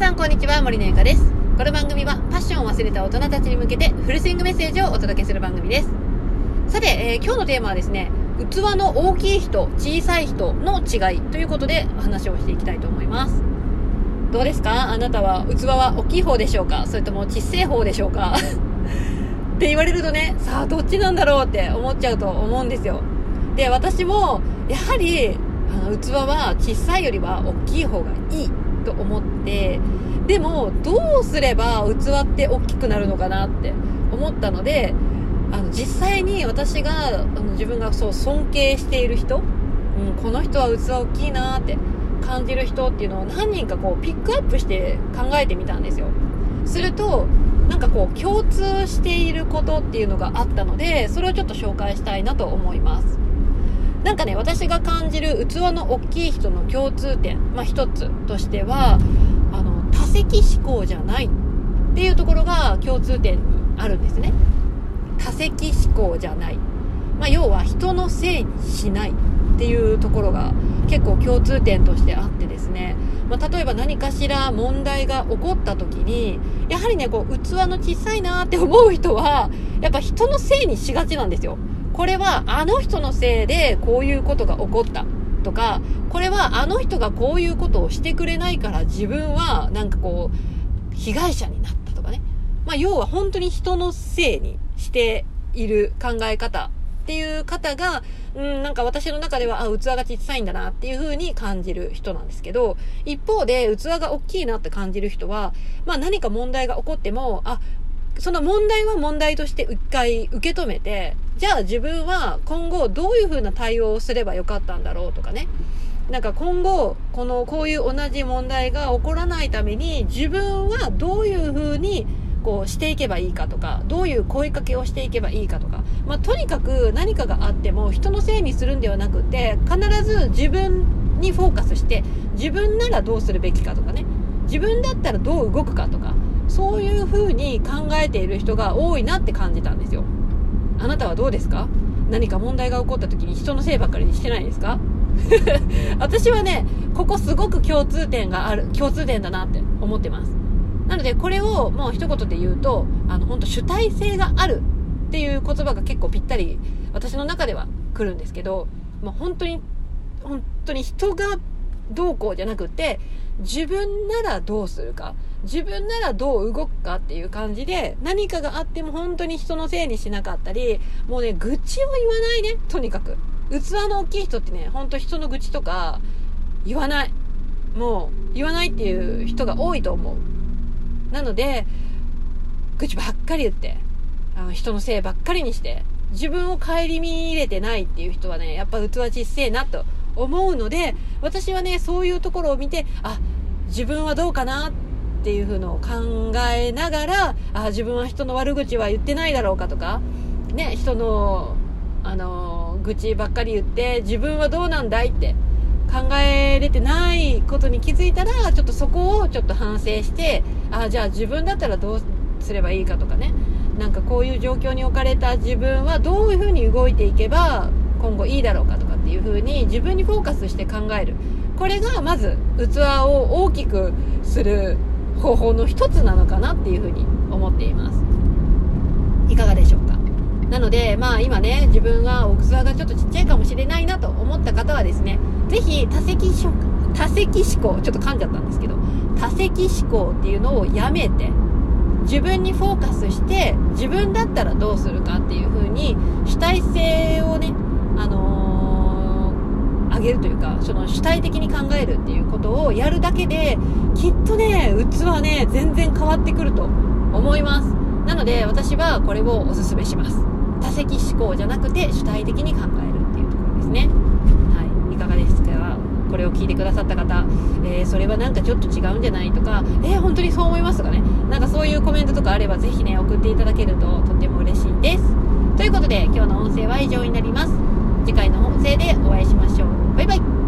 さんこんにちは森のゆかです。この番組はパッションを忘れた大人たちに向けてフルスイングメッセージをお届けする番組です。さて、えー、今日のテーマはですね器の大きい人小さい人の違いということでお話をしていきたいと思います。どうですか？あなたは器は大きい方でしょうか？それとも小さい方でしょうか？って言われるとねさあどっちなんだろうって思っちゃうと思うんですよ。で私もやはりあの器は小さいよりは大きい方がいい。と思ってでもどうすれば器って大きくなるのかなって思ったのであの実際に私があの自分がそう尊敬している人、うん、この人は器大きいなって感じる人っていうのを何人かこうピックアップして考えてみたんですよ。するとなんかこう共通していることっていうのがあったのでそれをちょっと紹介したいなと思います。なんかね私が感じる器の大きい人の共通点、まあ、一つとしてはあの多席思考じゃないっていうところが共通点にあるんですね。多席思考じゃない、まあ、要は人のせいにしないっていうところが結構共通点としてあってですね、まあ、例えば何かしら問題が起こった時にやはりねこう器の小さいなって思う人はやっぱ人のせいにしがちなんですよ。これはあの人のせいでこういうことが起こったとかこれはあの人がこういうことをしてくれないから自分はなんかこう被害者になったとかね、まあ、要は本当に人のせいにしている考え方っていう方が、うん、なんか私の中では、あ、器が小さいんだなっていう風に感じる人なんですけど、一方で器が大きいなって感じる人は、まあ何か問題が起こっても、あ、その問題は問題として一回受け止めて、じゃあ自分は今後どういう風な対応をすればよかったんだろうとかね。なんか今後、この、こういう同じ問題が起こらないために、自分はどういう風にこうしていけばいいかとか、どういう声かけをしていけばいいかとか、まあ、とにかく何かがあっても人のせいにするんではなくて、必ず自分にフォーカスして、自分ならどうするべきかとかね、自分だったらどう動くかとか、そういう風に考えている人が多いなって感じたんですよ。あなたはどうですか？何か問題が起こった時に人のせいばっかりにしてないですか？私はねここすごく共通点がある共通点だなって思ってます。なのでこれをもう一言で言うとあの本当主体性があるっていう言葉が結構ぴったり私の中では来るんですけど、まあ、本当に本当に人がどうこうじゃなくて自分ならどうするか？自分ならどう動くかっていう感じで何かがあっても本当に人のせいにしなかったりもうね愚痴を言わないねとにかく。器の大きい人ってね本当人の愚痴とか言わない。もう言わないっていう人が多いと思う。なので愚痴ばっかり言ってあの人のせいばっかりにして自分を顧みれてないっていう人はねやっぱ器小せえなと思うので私はねそういうところを見てあ自分はどうかなってっていうのを考えながらあ自分は人の悪口は言ってないだろうかとか、ね、人のあの愚痴ばっかり言って自分はどうなんだいって考えれてないことに気づいたらちょっとそこをちょっと反省してあじゃあ自分だったらどうすればいいかとかね。なんかこういう状況に置かれた自分はどういうふうに動いていけば今後いいだろうかとか。っていうふうに自分にフォーカスして考える。これがまず器を大きくする方法の一つなのかなっていうふうに思っています。いかがでしょうか？なのでまあ今ね自分は奥座がちょっとちっちゃいかもしれないなと思った方はですね是非多席多席思考ちょっと噛んじゃったんですけど多席思考っていうのをやめて自分にフォーカスして自分だったらどうするかっていう風に主体性をねあのー上げるというかその主体的に考えるっていうことをやるだけできっとね器はね全然変わってくると思います。なので私はこれをおすすめします。多席思考じゃなくて主体的に考えるっていうところですね。はい。いかがですか？これを聞いてくださった方、えー、それはなんか？ちょっと違うんじゃないとか、えー、本当にそう思いますとかね、なんか？そういうコメントとかあればぜひね、送っていただけるととっても嬉しいです。ということで、今日の音声は以上になります。次回の音声でお会いしましょう。バイバイ